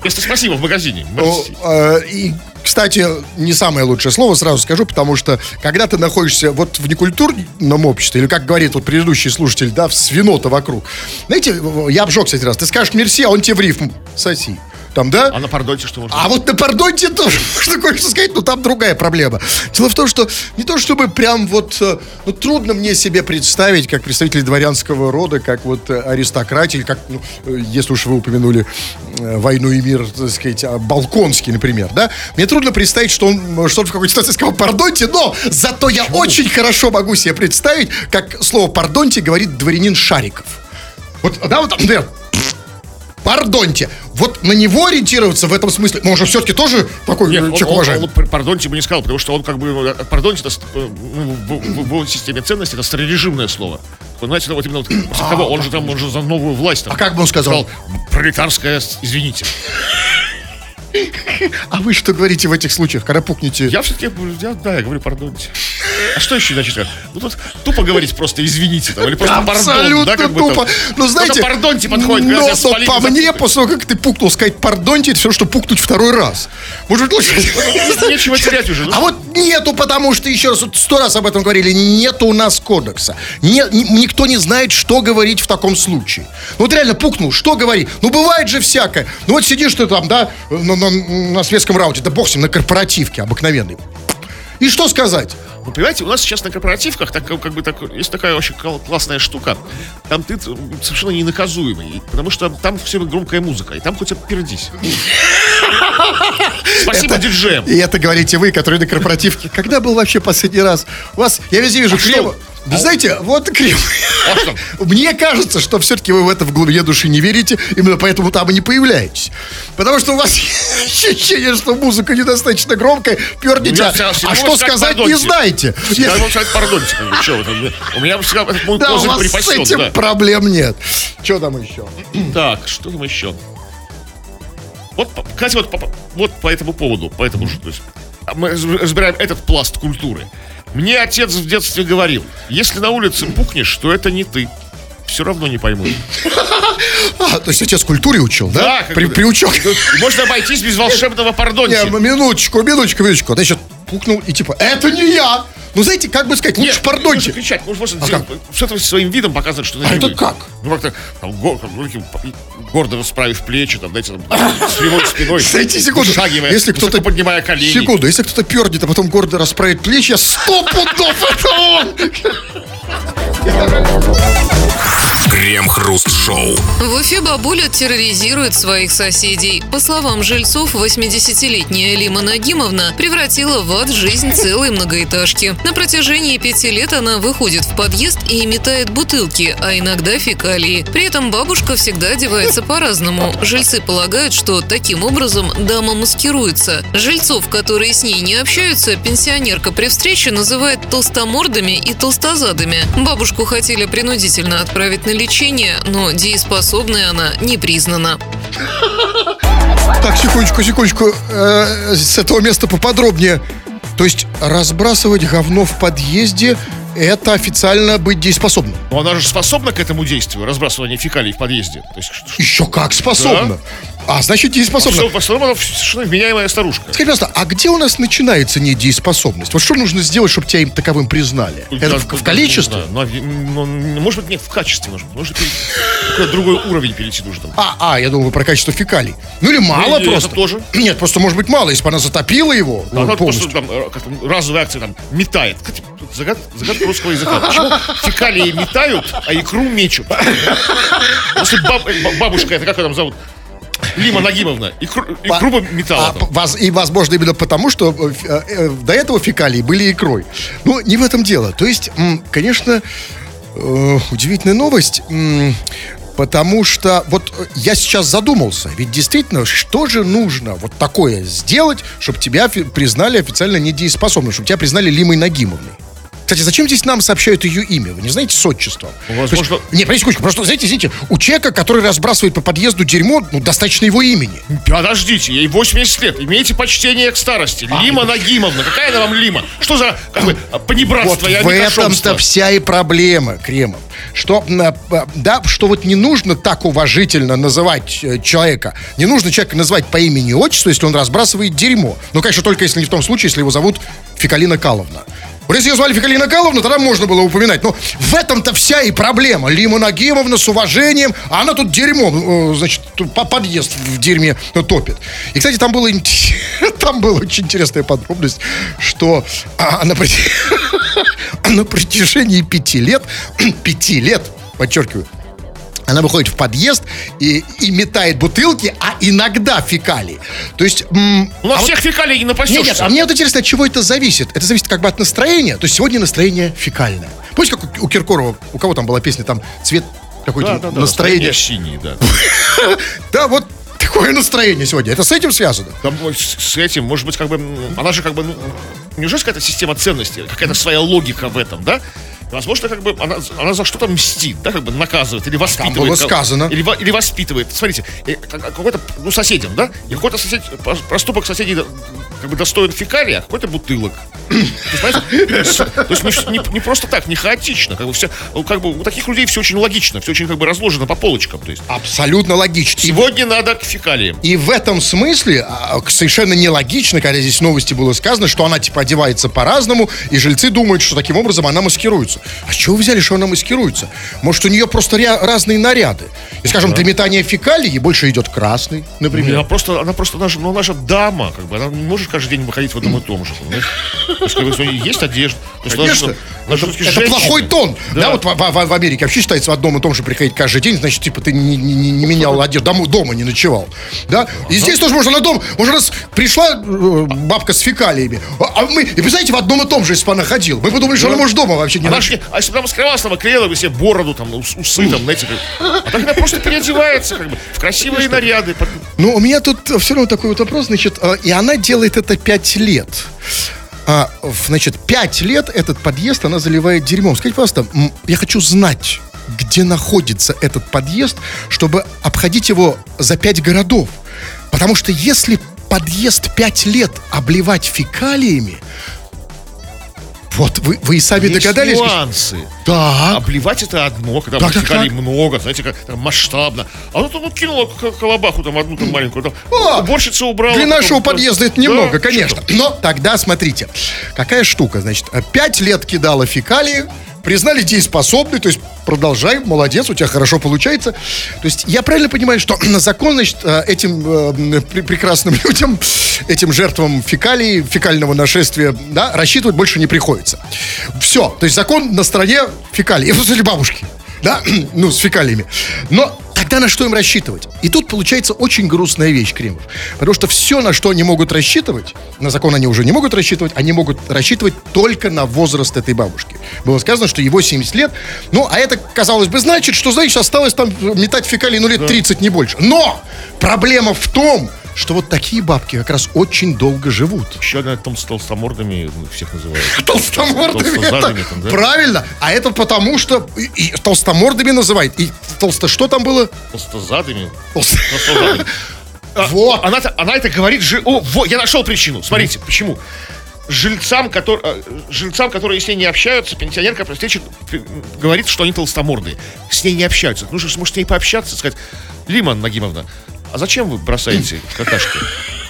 Вместо спасибо в магазине. Ну, Мерси. э, и, кстати, не самое лучшее слово, сразу скажу, потому что когда ты находишься вот в некультурном обществе, или, как говорит вот предыдущий слушатель, да, в свинота вокруг. Знаете, я обжег, кстати, раз, ты скажешь мерси, а он тебе в рифм соси. Там, да? А на пардонте что можно? А вот на пардонте тоже *laughs* можно кое-что сказать, но там другая проблема. Дело в том, что не то чтобы прям вот, э, ну, трудно мне себе представить, как представители дворянского рода, как вот э, аристократии, как, ну, э, если уж вы упомянули «Войну и мир», так сказать, а, Балконский, например, да? Мне трудно представить, что он, что он в какой-то ситуации сказал «пардонте», но зато я очень хорошо могу себе представить, как слово «пардонте» говорит дворянин Шариков. Вот, да, вот, например, Пардонте. Вот на него ориентироваться в этом смысле, ну, он же все-таки тоже такой Нет, он, человек он- уважаемый. он пардонте бы не сказал, потому что он как бы, э, пардонте, это э, в, в- в системе ценностей, это старорежимное слово. Вы знаете, ну, вот именно вот, кого? Он же там, он же за новую власть. Там, А как бы он сказал? пролетарская, с- извините. А вы что говорите в этих случаях, когда пукнете? Я все-таки, я, да, я говорю пардонте. А что еще сказать? Ну тут тупо говорить просто извините там, или просто пардон. Абсолютно да, как бы, тупо. там. Ну, знаете, Только пардонте подходит, но, но по мне, тупость. после того, как ты пукнул, сказать пардонте, это все, что пукнуть второй раз. Может быть, лучше... Нечего терять уже. ну. А вот нету, потому что, еще раз, сто раз об этом говорили, нету у нас кодекса. Не, ни- никто не знает, что говорить в таком случае. Ну вот реально пукнул, что говорить? Ну бывает же всякое. Ну вот сидишь ты там, да, на, на- на светском рауте, да бог с ним, на корпоративке обыкновенной. И что сказать? Вы понимаете, у нас сейчас на корпоративках так, как бы так, есть такая очень кл- классная штука. Там ты совершенно ненаказуемый, потому что там все громкая музыка, и там хоть пердись. Спасибо диджеям. И это говорите вы, которые на корпоративке. Когда был вообще последний раз? У вас, я везде вижу А что? Крем. Да знаете, вот крем. А? *laughs* Мне кажется, что все-таки вы в это в глубине души не верите, именно поэтому там и не появляетесь. Потому что у вас *laughs* ощущение, что музыка недостаточно громкая, пердите, Ну, я а, а что сказать сказать не знаете. Я вам сказать, вы там, у меня всегда этот мой Да, у вас с припасен, этим да. проблем нет. Что там еще? Так, что там еще? Вот, кстати, вот, по- вот по этому поводу, по этому же, то есть, а мы раз- разбираем этот пласт культуры. Мне отец в детстве говорил, если на улице пукнешь, то это не ты. Все равно не пойму. *laughs* А, то есть отец культуре учил, да? Да, При, приучок. Можно обойтись без волшебного *laughs* Не, пардонти. минуточку, минуточку, минуточку. Значит, пукнул и типа, это не я. Ну, знаете, как бы сказать, лучше Нет, пардонте. нужно кричать, можно просто А делать- что-то своим видом показывать, что А это как? Ну, как-то там, гор- гордо расправив плечи, там, знаете, там, с прямой спиной. *laughs* Знаете, секунду. Шагивая, Если кто-то... поднимая колени. Секунду, если кто-то пернет, а потом гордо расправит плечи, я сто пудов это он. *laughs* Крем-хруст-шоу. В Уфе бабуля терроризирует своих соседей. По словам жильцов, 80-летняя Лима Нагимовна превратила в ад жизнь целой многоэтажки. На протяжении пяти лет она выходит в подъезд и метает бутылки, а иногда фекалии. При этом бабушка всегда одевается по-разному. Жильцы полагают, что таким образом дама маскируется. Жильцов, которые с ней не общаются, пенсионерка при встрече называет толстомордами и толстозадами. Бабушку хотели принудительно отправить на лечение, но дееспособной она не признана. Так, секундочку, секундочку. Э, с этого места поподробнее. То есть разбрасывать говно в подъезде это официально быть дееспособным. Но она же способна к этому действию, разбрасывания фекалий в подъезде. То есть, что- Еще как способна. А значит, дееспособна. Все, способна, она совершенно вменяемая старушка. Скажите, пожалуйста, а где у нас начинается недееспособность? Вот что нужно сделать, чтобы тебя им таковым признали? Это Да, в, в да, количестве? да, но, но, может быть, нет, в качестве. Может, пере- какой-то другой уровень перейти нужно. А, а, я думал, вы про качество фекалий. Ну или мало Ну, и просто. это тоже. Нет, просто может быть мало, если бы она затопила его А ну, она просто полностью. там, э, там, разовая акция там метает. Загад- загадка русского языка. Почему фекалии метают, а икру мечут? Если баб- э, ба- бабушка, это как ее там зовут? Лима Нагимовна, икру, икру бы метала. А, там. п- воз- и, возможно, именно потому, что э, э, э, до этого фекалии были икрой. Ну, не в этом дело. То есть, м, конечно, э, удивительная новость. м, Потому что вот э, я сейчас задумался, ведь действительно, что же нужно вот такое сделать, чтобы тебя признали официально недееспособным, чтобы тебя признали Лимой Нагимовной? Кстати, зачем здесь нам сообщают ее имя? Вы не знаете с отчеством? Возможно- есть- не, подождите, секундочку, просто, знаете, извините, у человека, который разбрасывает по подъезду дерьмо, ну, достаточно его имени. Подождите, ей 80 лет. Имейте почтение к старости. А, Лима Нагимовна. Какая она вам Лима? Что за как бы, понебратство Вот и в этом-то вся и проблема, Кремов. Что, м, а, да, что вот не нужно так уважительно называть э, человека. Не нужно человека называть по имени и отчеству, если он разбрасывает дерьмо. Ну, конечно, только если не в том случае, если его зовут Фекалина Каловна. Если ее звали Фекалина Каловна, тогда можно было упоминать. Но в этом-то вся и проблема. Лима Нагимовна с уважением, а она тут дерьмом, э, значит, по подъезд в дерьме топит. И, кстати, там было, *laughs* там была очень интересная подробность, что а, на, проти- *laughs* на протяжении пяти лет, *clears throat* пяти лет, подчеркиваю, она выходит в подъезд и, и метает бутылки, а иногда фекалии. То есть... м, на а вот- всех фекалий не нет, напасешься. нет, а мне вот интересно, от чего это зависит? Это зависит как бы от настроения. То есть сегодня настроение фекальное. Помните, как у- Киркорова, у кого там была песня, там цвет какой-то Да, да, да, настроение. синий, да. *laughs* Да, вот такое настроение сегодня. Это с этим связано? Вот с этим, может быть, как бы, она же как бы, ну, неужели какая-то система ценностей, какая-то своя логика в этом, да? Возможно, как бы она, она за что-то мстит, да, как бы наказывает или воспитывает. было кого- сказано. Или, или воспитывает. Смотрите, э, как- какой-то, ну, соседям, да? И какой-то сосед, по- проступок соседей как бы достоин фекалия, а какой-то бутылок. То есть, не, просто так, не хаотично. Как бы, все, ну, как бы у таких людей все очень логично, все очень как бы разложено по полочкам. То есть Абсолютно логично. Сегодня надо к фекалиям. И в этом смысле а, к- совершенно нелогично, когда здесь новости было сказано, что она типа одевается по-разному, и жильцы думают, что таким образом она маскируется. А с чего вы взяли, что она маскируется? Может, у нее просто ря- разные наряды? И, скажем, для метания фекалий больше идет красный, например. Она просто, она просто, же, ну, же дама, как бы, она не может каждый день выходить в одном и том же, понимаешь? То есть, одежда. Конечно. Это, плохой тон. Да, Да. вот в, в- в Америке вообще считается в одном и том же приходить каждый день, значит, типа ты не, не- не- не менял одежду, дома, дома не ночевал. Да? И здесь тоже можно на дом. Может, раз пришла э, бабка с фекалиями, а, а мы, и представляете, в одном и том же, она ходила. Мы подумали, что она может дома вообще не не- а если бы маскировалась, она бы клеила бы себе бороду, там, ус- усы, там, знаете, как- а так она просто переодевается, как бы, в красивые наряды. Ну, у меня тут все равно такой вот вопрос, значит, э, и она делает это пять лет. А, значит, пять лет этот подъезд она заливает дерьмом. Скажите, пожалуйста, я хочу знать, где находится этот подъезд, чтобы обходить его за пять городов. Потому что если подъезд пять лет обливать фекалиями, вот вы, вы и сами Есть догадались. нюансы. Да. Обливать это одно, когда Так, так, фекалий так. много, знаете, как там, масштабно. А ну, ну кинула к- колобаху там одну там маленькую, там, О, уборщица убрала. Для потом- нашего подъезда это немного, Да, конечно. Но тогда смотрите, какая штука, значит, пять лет кидала фекалии, признали дееспособной, то есть продолжай, молодец, у тебя хорошо получается. То есть я правильно понимаю, что *clears throat* закон, значит, э, этим э, пр- прекрасным *laughs* людям, этим жертвам фекалий, фекального нашествия, да, рассчитывать больше не приходится. Все, то есть закон на стороне фекалий, *laughs* в смысле бабушки, да, *clears throat* ну, с фекалиями. Но тогда на что им рассчитывать? И тут получается очень грустная вещь, Кремов. Потому что все, на что они могут рассчитывать, на закон они уже не могут рассчитывать, они могут рассчитывать только на возраст этой бабушки. Было сказано, что ей 80 лет. Ну, а это, казалось бы, значит, что, знаешь, осталось там метать фекалии, ну, лет 30, не больше. Но проблема в том, что вот такие бабки как раз очень долго живут. Еще одна там с толстомордами всех называют. *laughs* Толстомордами. Это там, да? Правильно. А это потому, что и, и толстомордами называют. И толсто... Что там было? Толстозадыми. Толсто- Толстозадыми. А, Вот. Она, она это говорит же. О, вот, я нашел причину. Смотрите, почему. Жильцам, котор- э, жильцам, которые с ней не общаются, пенсионерка при встрече говорит, что они толстомордые. С ней не общаются. Ну, что, может, с ней пообщаться, сказать, Лиман Нагимовна, а зачем вы бросаете какашки?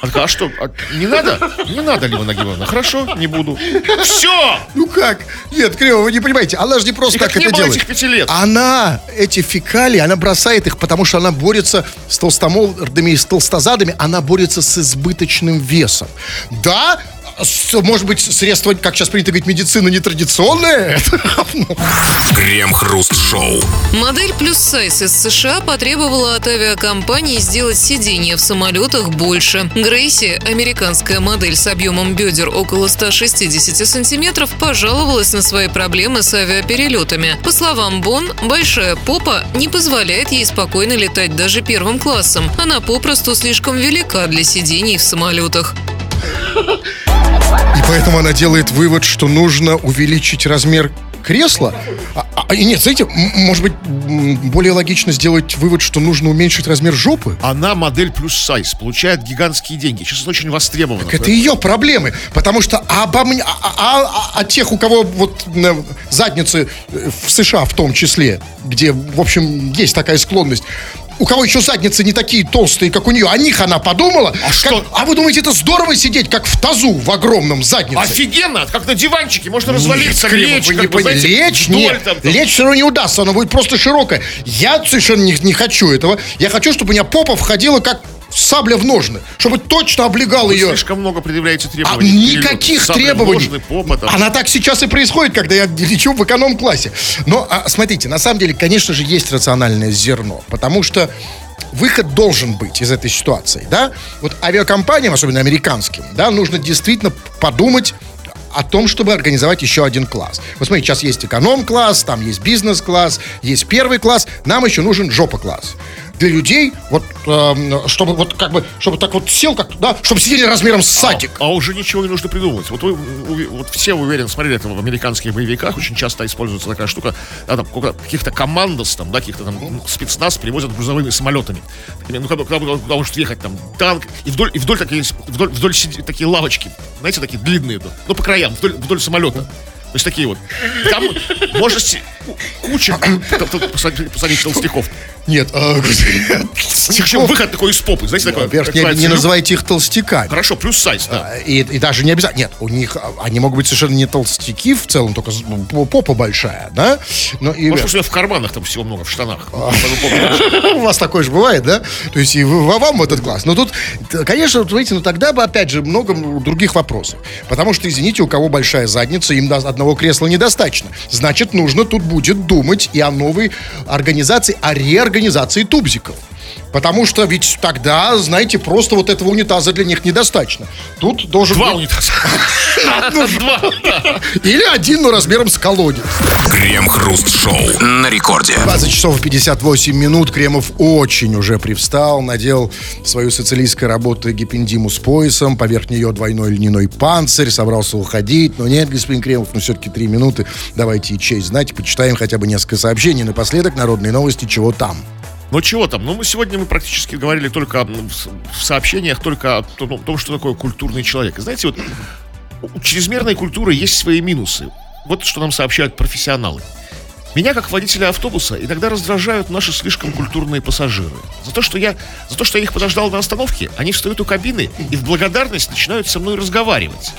Она такая, а что, а не надо? Не надо, Лиман Нагимовна. Хорошо, не буду. Все! Ну как? Нет, Криво, вы не понимаете. Она же не просто И так как не это было делает. этих пяти лет. Она эти фекалии, она бросает их, потому что она борется с толстомордами и с толстозадами, она борется с избыточным весом. Да, может быть, средство, как сейчас принято говорить, медицина нетрадиционное. *laughs* Крем-хруст-шоу. Модель плюс сайз из США потребовала от авиакомпании сделать сиденья в самолетах больше. Грейси, американская модель с объемом бедер около 160 сантиметров, пожаловалась на свои проблемы с авиаперелетами. По словам Бон, большая попа не позволяет ей спокойно летать даже первым классом. Она попросту слишком велика для сидений в самолетах. *laughs* И поэтому она делает вывод, что нужно увеличить размер кресла. А, а, и нет, знаете, может быть, более логично сделать вывод, что нужно уменьшить размер жопы? Она модель плюс сайз, получает гигантские деньги. Сейчас это очень востребовано. Так это ее проблемы, потому что обо мне, а, а- а- а тех, у кого вот э, задницы э, в США в том числе, где, в общем, есть такая склонность, у кого еще задницы не такие толстые, как у нее, о них она подумала. А что? а вы думаете, это здорово сидеть, как в тазу в огромном заднице? Офигенно, как на диванчике, можно развалиться, Нет, лечь, вы не как бы, знаете, лечь, вдоль нет, там, там. лечь все равно не удастся, она будет просто широкая. Я совершенно не, не хочу этого. Я хочу, чтобы у меня попа входила как сабля в ножны, чтобы точно облегал Вы ее. слишком много предъявляете А требований. перелету. никаких Сабли, требований. ножны, попа, там. Она так сейчас и происходит, когда я лечу в эконом-классе. Но а, смотрите, на самом деле, конечно же, есть рациональное зерно, потому что выход должен быть из этой ситуации, да? Вот авиакомпаниям, особенно американским, да, нужно действительно подумать о том, чтобы организовать еще один класс. Вот смотрите, сейчас есть эконом-класс, там есть бизнес-класс, есть первый класс, нам еще нужен жопа-класс. Для людей, вот, эм, чтобы вот как бы, чтобы так вот сел, как, да, чтобы сидели размером с садик. А, а уже ничего не нужно придумывать. Вот, вы, уви- вот все, уверен, смотрели это в американских боевиках, очень часто используется такая штука, да, там, каких-то командос, там, да, каких-то там ну, спецназ привозят грузовыми самолетами. Ну, когда, когда, когда может ехать там танк, и вдоль, и вдоль такие, вдоль, вдоль сиди- такие лавочки, знаете, такие длинные, ну, по краям, вдоль, вдоль самолета. То есть такие вот. Там можно си- куча посадить, посадить толстяков. Нет, *laughs* Причем выход такой из попы, знаете, такой. во-первых, не, не называйте их толстяками. Хорошо, плюс сайз, да. А, И, и даже не обязательно. Нет, у них а, они могут быть совершенно не толстяки в целом, только ну, попа большая, да? Но и Может, у меня в карманах там всего много, в штанах. *laughs* У вас такое же бывает, да? То есть и вам этот класс. Но тут, конечно, видите, ну тогда бы опять же много других вопросов. Потому что, извините, у кого большая задница, им одного кресла недостаточно. Значит, нужно тут будет думать и о новой организации, о реорганизации тубзиков. Потому что ведь тогда, знаете, просто вот этого унитаза для них недостаточно. Тут должен Два быть... унитаза. *laughs* Два. да. Или один, но размером с колодец. Крем-хруст-шоу на рекорде. 20 часов и 58 минут. Кремов очень уже привстал, надел свою социалистскую работу гипендиму с поясом, поверх нее двойной льняной панцирь, собрался уходить. Но нет, господин Кремов, ну все-таки три минуты. Давайте и честь знать, почитаем хотя бы несколько сообщений. Напоследок, народные новости, чего там. Ну чего там? Ну мы сегодня мы практически говорили только в сообщениях только о том, что такое культурный человек. И знаете, вот у чрезмерной культуры есть свои минусы. Вот что нам сообщают профессионалы. Меня, как водителя автобуса, иногда раздражают наши слишком культурные пассажиры. За то, что я, за то, что я их подождал на остановке, они встают у кабины и в благодарность начинают со мной разговаривать.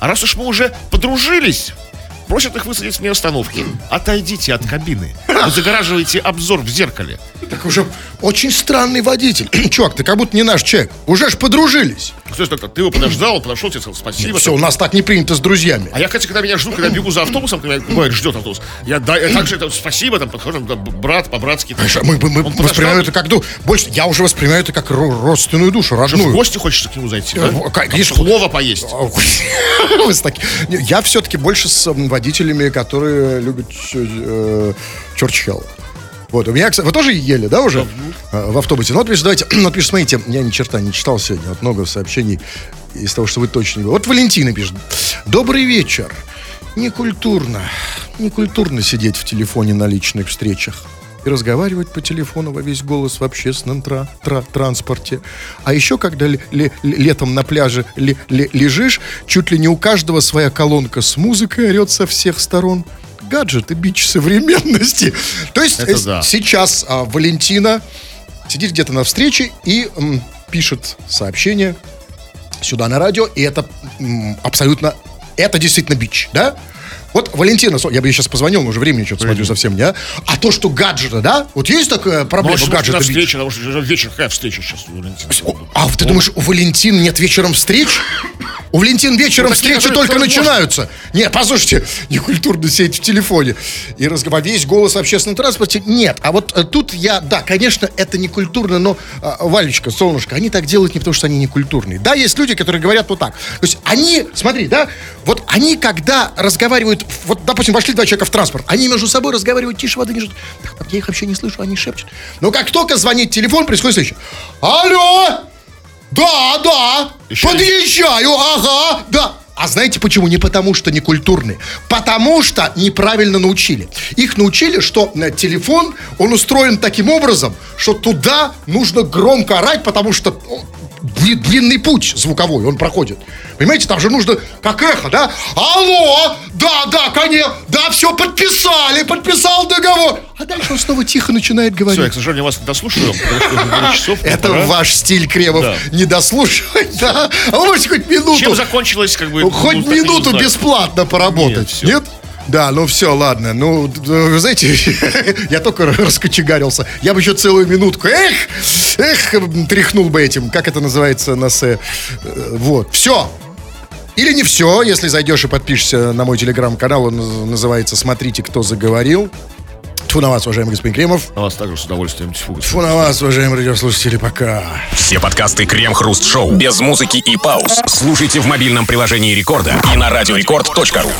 А раз уж мы уже подружились, просят их высадить с остановки. Отойдите от кабины. Вы загораживаете обзор в зеркале. Так уже очень странный водитель. *clears throat* Чувак, ты как будто не наш человек. Уже ж подружились. Что это? Ты его подождал, подошел, тебе сказал спасибо. Все, у нас так не принято с друзьями. А я, кстати, когда меня ждут, когда бегу за автобусом, когда бывает, ждет автобус, я, да, я также это, спасибо, там, подхожу, там, брат, по-братски. там. Знаешь, Мы, мы- воспринимаем это как больше. Я уже воспринимаю это как ро- родственную душу, В родную. гости хочется к нему зайти, да? Э, конечно. Плова поесть. *laughs* Я все-таки больше с водителями, которые любят э, Чорчхелл. Вот, у меня, кстати, вы тоже ели, да, уже э, в автобусе? Ну, вот, пишет, давайте, *clears throat* вот, пишет, смотрите, я ни черта не читал сегодня, вот много сообщений из того, что вы точно не были. Вот Валентина пишет. Добрый вечер. Некультурно, некультурно сидеть в телефоне на личных встречах и разговаривать по телефону во весь голос в общественном тра- тра- транспорте. А еще, когда ле- ле- летом на пляже ле- ле- лежишь, чуть ли не у каждого своя колонка с музыкой орет со всех сторон. Гаджеты, бич современности. *laughs* То есть э, да. сейчас а, Валентина сидит где-то на встрече и м, пишет сообщение сюда на радио, и это м, абсолютно, это действительно бич, да? Вот, Валентина, я бы ей сейчас позвонил, но уже времени что-то смотрю совсем не, а? А то, что гаджеты, да? Вот есть такая проблема Может, может, гаджета на бич? встрече, потому что вечер, какая встреча сейчас у Валентина? А ты думаешь, у Валентин нет вечером встреч? У Валентин вечером Ну, встречи только начинаются. Нет, послушайте, *laughs* некультурно сидеть в телефоне и разговаривать весь голос в общественном транспорте. Нет, а вот э, тут я, да, конечно, это не культурно, но, а, Валечка, солнышко, они так делают не потому, что они не культурные. Да, есть люди, которые говорят вот так. То есть они, смотри, да, вот они, когда разговаривают, вот, допустим, вошли два человека в транспорт, они между собой разговаривают тише воды. Так, так, я их вообще не слышу, они шепчут. Но как только звонит телефон, происходит следующее. Алло! Да, да, Еще подъезжаю, ага, да. А знаете почему? Не потому, что не культурные. Потому что неправильно научили. Их научили, что э, телефон, он устроен таким образом, что туда нужно громко орать, потому что длинный путь звуковой он проходит. Понимаете, там же нужно как эхо, да? Алло, да, да, конечно, да, все подписали, подписал договор. А дальше он снова тихо начинает Все, я, говорить. к сожалению, вас не дослушаю, потому что уже 9 часов. мне Это ваш стиль, Кремов, не дослушивать, да? А вы можете хоть минуту, Чем закончилось, как бы... ну, хоть ну, минуту бесплатно поработать, Нет, нет? Да, ну все, ладно. Ну, вы знаете, *laughs* я только раскочегарился. Я бы еще целую минутку. Эх, эх, тряхнул бы этим. Как это называется на С? Э, Вот, все. Или не все, если зайдешь и подпишешься на мой телеграм-канал, он наз- называется «Смотрите, кто заговорил». Тьфу на вас, уважаемый господин Кремов. На вас также с удовольствием. Тьфу, Тьфу на вас, уважаемые радиослушатели, пока. Все подкасты Крем-Хруст-Шоу без музыки и пауз. Слушайте в мобильном приложении Рекорда и на радиорекорд.ру.